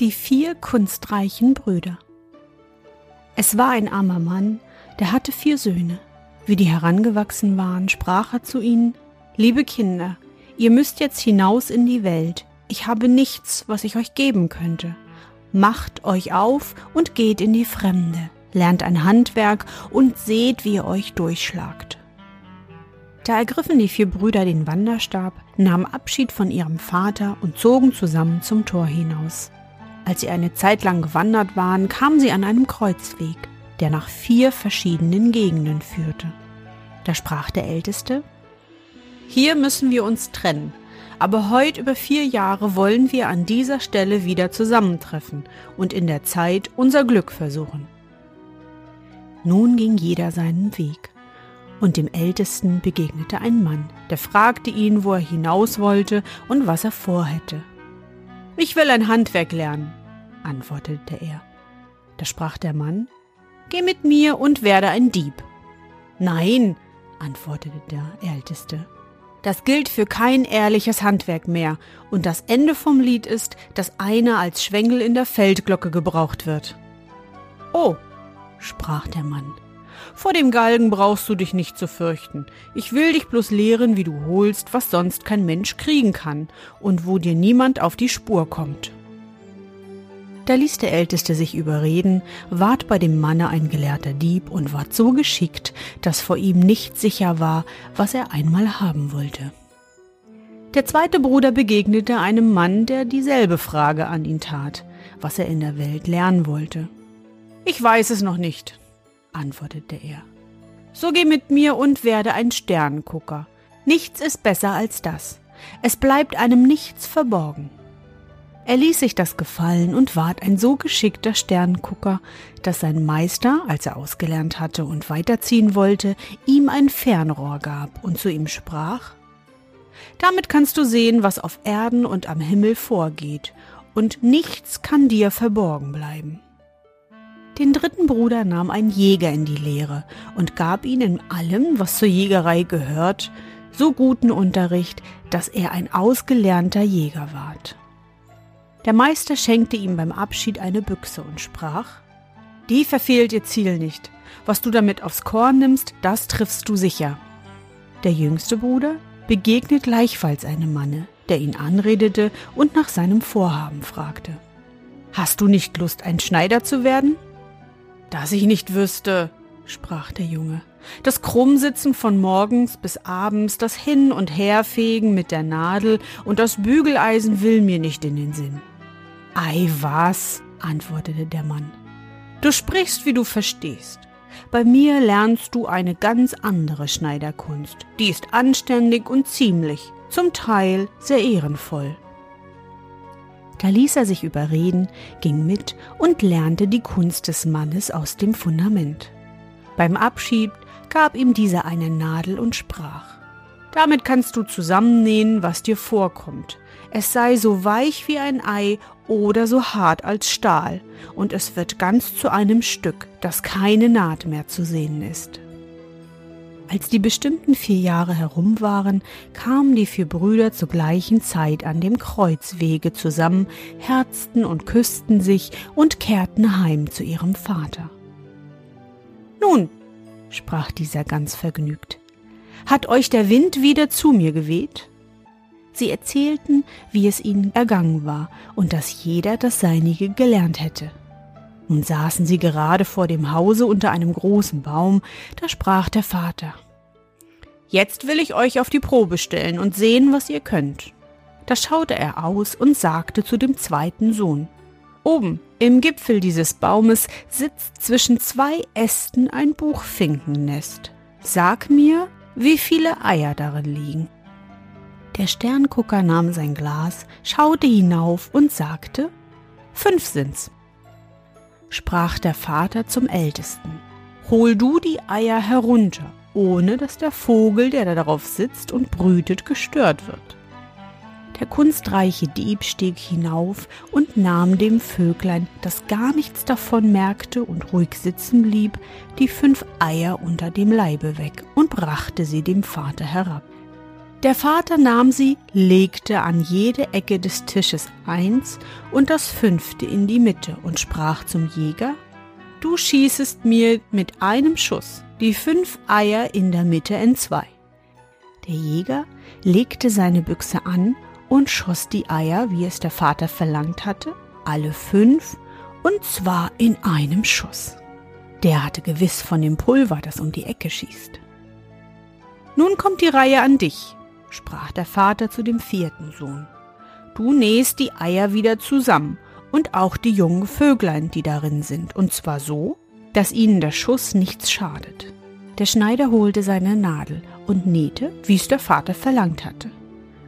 Die vier kunstreichen Brüder. Es war ein armer Mann, der hatte vier Söhne. Wie die herangewachsen waren, sprach er zu ihnen Liebe Kinder, ihr müsst jetzt hinaus in die Welt, ich habe nichts, was ich euch geben könnte. Macht euch auf und geht in die Fremde, lernt ein Handwerk und seht, wie ihr euch durchschlagt. Da ergriffen die vier Brüder den Wanderstab, nahmen Abschied von ihrem Vater und zogen zusammen zum Tor hinaus. Als sie eine Zeit lang gewandert waren, kamen sie an einem Kreuzweg, der nach vier verschiedenen Gegenden führte. Da sprach der Älteste Hier müssen wir uns trennen, aber heut über vier Jahre wollen wir an dieser Stelle wieder zusammentreffen und in der Zeit unser Glück versuchen. Nun ging jeder seinen Weg, und dem Ältesten begegnete ein Mann, der fragte ihn, wo er hinaus wollte und was er vorhätte. Ich will ein Handwerk lernen, antwortete er. Da sprach der Mann, Geh mit mir und werde ein Dieb. Nein, antwortete der Älteste. Das gilt für kein ehrliches Handwerk mehr, und das Ende vom Lied ist, dass einer als Schwengel in der Feldglocke gebraucht wird. Oh, sprach der Mann, vor dem Galgen brauchst du dich nicht zu fürchten. Ich will dich bloß lehren, wie du holst, was sonst kein Mensch kriegen kann und wo dir niemand auf die Spur kommt. Da ließ der Älteste sich überreden, ward bei dem Manne ein gelehrter Dieb und ward so geschickt, dass vor ihm nicht sicher war, was er einmal haben wollte. Der zweite Bruder begegnete einem Mann, der dieselbe Frage an ihn tat, was er in der Welt lernen wollte. Ich weiß es noch nicht, antwortete er. So geh mit mir und werde ein Sterngucker. Nichts ist besser als das. Es bleibt einem nichts verborgen. Er ließ sich das gefallen und ward ein so geschickter Sterngucker, dass sein Meister, als er ausgelernt hatte und weiterziehen wollte, ihm ein Fernrohr gab und zu ihm sprach Damit kannst du sehen, was auf Erden und am Himmel vorgeht, und nichts kann dir verborgen bleiben. Den dritten Bruder nahm ein Jäger in die Lehre und gab ihn in allem, was zur Jägerei gehört, so guten Unterricht, dass er ein ausgelernter Jäger ward. Der Meister schenkte ihm beim Abschied eine Büchse und sprach, Die verfehlt ihr Ziel nicht. Was du damit aufs Korn nimmst, das triffst du sicher. Der jüngste Bruder begegnet gleichfalls einem Manne, der ihn anredete und nach seinem Vorhaben fragte. Hast du nicht Lust, ein Schneider zu werden? Dass ich nicht wüsste, sprach der Junge. Das Krummsitzen von morgens bis abends, das Hin- und Herfegen mit der Nadel und das Bügeleisen will mir nicht in den Sinn. Ei was, antwortete der Mann. Du sprichst, wie du verstehst. Bei mir lernst du eine ganz andere Schneiderkunst. Die ist anständig und ziemlich, zum Teil sehr ehrenvoll. Da ließ er sich überreden, ging mit und lernte die Kunst des Mannes aus dem Fundament. Beim Abschied gab ihm dieser eine Nadel und sprach Damit kannst du zusammennähen, was dir vorkommt. Es sei so weich wie ein Ei oder so hart als Stahl, und es wird ganz zu einem Stück, das keine Naht mehr zu sehen ist. Als die bestimmten vier Jahre herum waren, kamen die vier Brüder zur gleichen Zeit an dem Kreuzwege zusammen, herzten und küssten sich und kehrten heim zu ihrem Vater. Nun, sprach dieser ganz vergnügt, hat euch der Wind wieder zu mir geweht? Sie erzählten, wie es ihnen ergangen war und dass jeder das Seinige gelernt hätte. Nun saßen sie gerade vor dem Hause unter einem großen Baum, da sprach der Vater Jetzt will ich euch auf die Probe stellen und sehen, was ihr könnt. Da schaute er aus und sagte zu dem zweiten Sohn Oben im Gipfel dieses Baumes sitzt zwischen zwei Ästen ein Buchfinkennest. Sag mir, wie viele Eier darin liegen. Der Sterngucker nahm sein Glas, schaute hinauf und sagte Fünf sind's sprach der Vater zum Ältesten. Hol du die Eier herunter, ohne dass der Vogel, der da darauf sitzt und brütet, gestört wird. Der kunstreiche Dieb stieg hinauf und nahm dem Vöglein, das gar nichts davon merkte und ruhig sitzen blieb, die fünf Eier unter dem Leibe weg und brachte sie dem Vater herab. Der Vater nahm sie, legte an jede Ecke des Tisches eins und das fünfte in die Mitte und sprach zum Jäger, Du schießest mir mit einem Schuss die fünf Eier in der Mitte entzwei. Der Jäger legte seine Büchse an und schoss die Eier, wie es der Vater verlangt hatte, alle fünf, und zwar in einem Schuss. Der hatte gewiss von dem Pulver, das um die Ecke schießt. Nun kommt die Reihe an dich, sprach der Vater zu dem vierten Sohn. Du nähst die Eier wieder zusammen und auch die jungen Vöglein, die darin sind, und zwar so, dass ihnen der Schuss nichts schadet. Der Schneider holte seine Nadel und nähte, wie es der Vater verlangt hatte.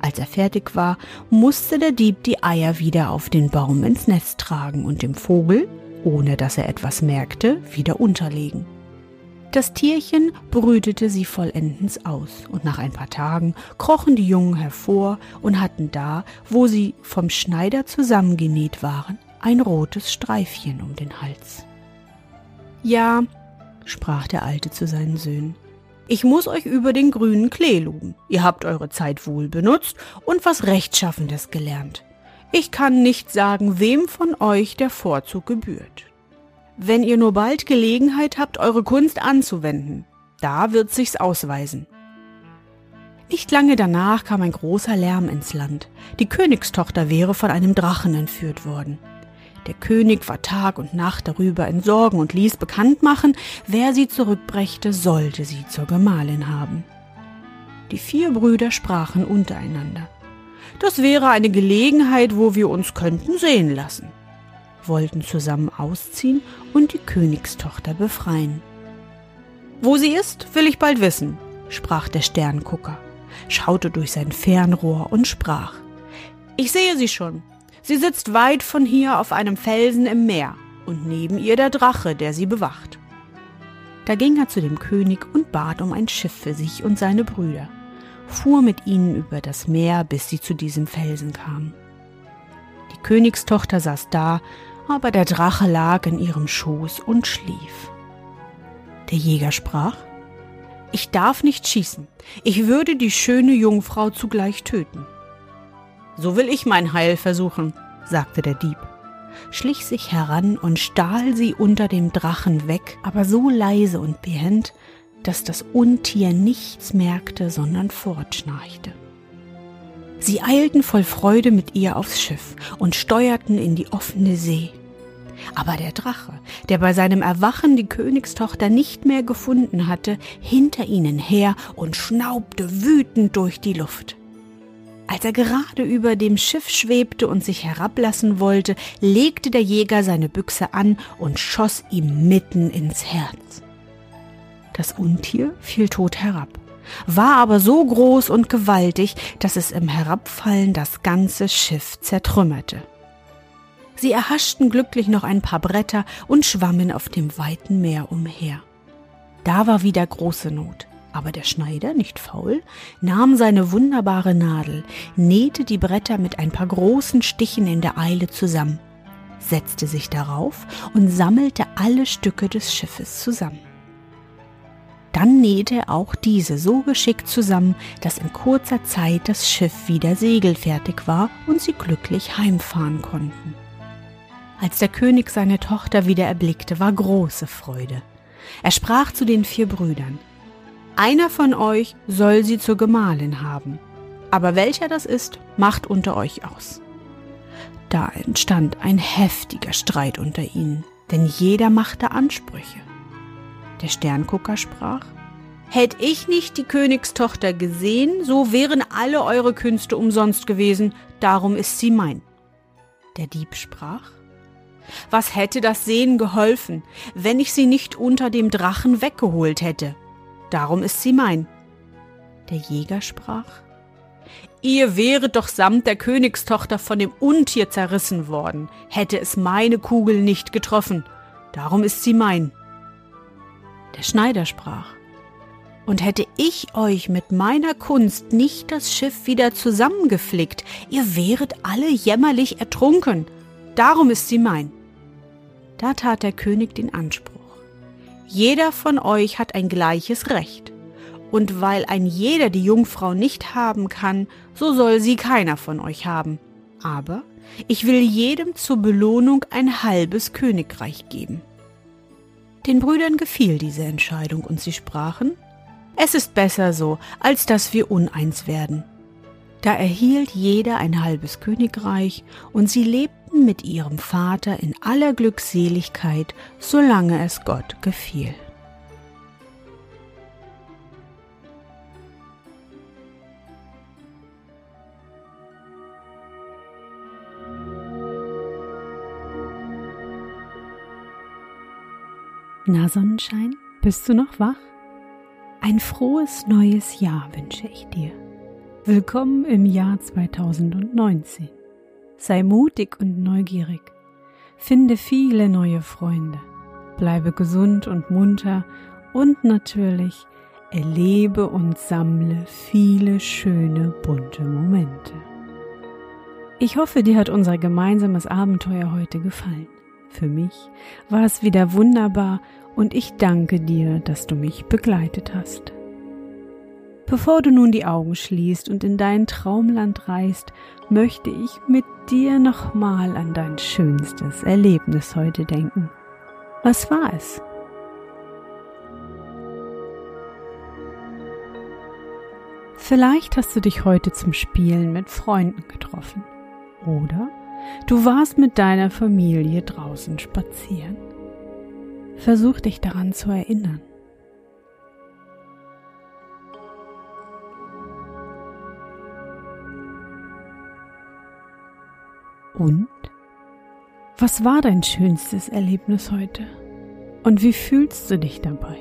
Als er fertig war, musste der Dieb die Eier wieder auf den Baum ins Nest tragen und dem Vogel, ohne dass er etwas merkte, wieder unterlegen. Das Tierchen brütete sie vollendens aus, und nach ein paar Tagen krochen die Jungen hervor und hatten da, wo sie vom Schneider zusammengenäht waren, ein rotes Streifchen um den Hals. Ja, sprach der Alte zu seinen Söhnen, ich muss euch über den grünen Klee loben. Ihr habt eure Zeit wohl benutzt und was Rechtschaffendes gelernt. Ich kann nicht sagen, wem von euch der Vorzug gebührt wenn ihr nur bald Gelegenheit habt, eure Kunst anzuwenden. Da wird sich's ausweisen. Nicht lange danach kam ein großer Lärm ins Land. Die Königstochter wäre von einem Drachen entführt worden. Der König war Tag und Nacht darüber in Sorgen und ließ bekannt machen, wer sie zurückbrächte, sollte sie zur Gemahlin haben. Die vier Brüder sprachen untereinander. Das wäre eine Gelegenheit, wo wir uns könnten sehen lassen wollten zusammen ausziehen und die Königstochter befreien. Wo sie ist, will ich bald wissen, sprach der Sterngucker, schaute durch sein Fernrohr und sprach. Ich sehe sie schon. Sie sitzt weit von hier auf einem Felsen im Meer und neben ihr der Drache, der sie bewacht. Da ging er zu dem König und bat um ein Schiff für sich und seine Brüder, fuhr mit ihnen über das Meer, bis sie zu diesem Felsen kamen. Die Königstochter saß da aber der Drache lag in ihrem Schoß und schlief. Der Jäger sprach, Ich darf nicht schießen, ich würde die schöne Jungfrau zugleich töten. So will ich mein Heil versuchen, sagte der Dieb, schlich sich heran und stahl sie unter dem Drachen weg, aber so leise und behend, dass das Untier nichts merkte, sondern fortschnarchte. Sie eilten voll Freude mit ihr aufs Schiff und steuerten in die offene See. Aber der Drache, der bei seinem Erwachen die Königstochter nicht mehr gefunden hatte, hinter ihnen her und schnaubte wütend durch die Luft. Als er gerade über dem Schiff schwebte und sich herablassen wollte, legte der Jäger seine Büchse an und schoss ihm mitten ins Herz. Das Untier fiel tot herab war aber so groß und gewaltig, dass es im Herabfallen das ganze Schiff zertrümmerte. Sie erhaschten glücklich noch ein paar Bretter und schwammen auf dem weiten Meer umher. Da war wieder große Not. Aber der Schneider, nicht faul, nahm seine wunderbare Nadel, nähte die Bretter mit ein paar großen Stichen in der Eile zusammen, setzte sich darauf und sammelte alle Stücke des Schiffes zusammen. Dann nähte er auch diese so geschickt zusammen, dass in kurzer Zeit das Schiff wieder segelfertig war und sie glücklich heimfahren konnten. Als der König seine Tochter wieder erblickte, war große Freude. Er sprach zu den vier Brüdern, Einer von euch soll sie zur Gemahlin haben, aber welcher das ist, macht unter euch aus. Da entstand ein heftiger Streit unter ihnen denn jeder machte Ansprüche. Der Sterngucker sprach, Hätt ich nicht die Königstochter gesehen, so wären alle eure Künste umsonst gewesen, darum ist sie mein. Der Dieb sprach, was hätte das Sehen geholfen, wenn ich sie nicht unter dem Drachen weggeholt hätte? Darum ist sie mein. Der Jäger sprach, Ihr wäret doch samt der Königstochter von dem Untier zerrissen worden, hätte es meine Kugel nicht getroffen, darum ist sie mein. Der Schneider sprach, und hätte ich euch mit meiner Kunst nicht das Schiff wieder zusammengeflickt, ihr wäret alle jämmerlich ertrunken, darum ist sie mein. Da tat der König den Anspruch. Jeder von euch hat ein gleiches Recht. Und weil ein jeder die Jungfrau nicht haben kann, so soll sie keiner von euch haben. Aber ich will jedem zur Belohnung ein halbes Königreich geben. Den Brüdern gefiel diese Entscheidung und sie sprachen, es ist besser so, als dass wir uneins werden. Da erhielt jeder ein halbes Königreich und sie lebten mit ihrem Vater in aller Glückseligkeit, solange es Gott gefiel. Na Sonnenschein, bist du noch wach? Ein frohes neues Jahr wünsche ich dir. Willkommen im Jahr 2019. Sei mutig und neugierig. Finde viele neue Freunde. Bleibe gesund und munter und natürlich erlebe und sammle viele schöne bunte Momente. Ich hoffe, dir hat unser gemeinsames Abenteuer heute gefallen. Für mich war es wieder wunderbar und ich danke dir, dass du mich begleitet hast. Bevor du nun die Augen schließt und in dein Traumland reist, möchte ich mit dir nochmal an dein schönstes Erlebnis heute denken. Was war es? Vielleicht hast du dich heute zum Spielen mit Freunden getroffen. Oder Du warst mit deiner Familie draußen spazieren. Versuch dich daran zu erinnern. Und? Was war dein schönstes Erlebnis heute? Und wie fühlst du dich dabei?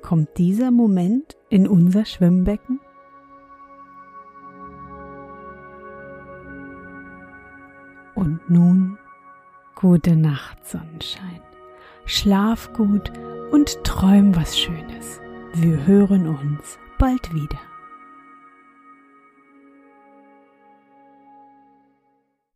Kommt dieser Moment in unser Schwimmbecken? Und nun gute Nacht, Sonnenschein. Schlaf gut und träum was Schönes. Wir hören uns bald wieder.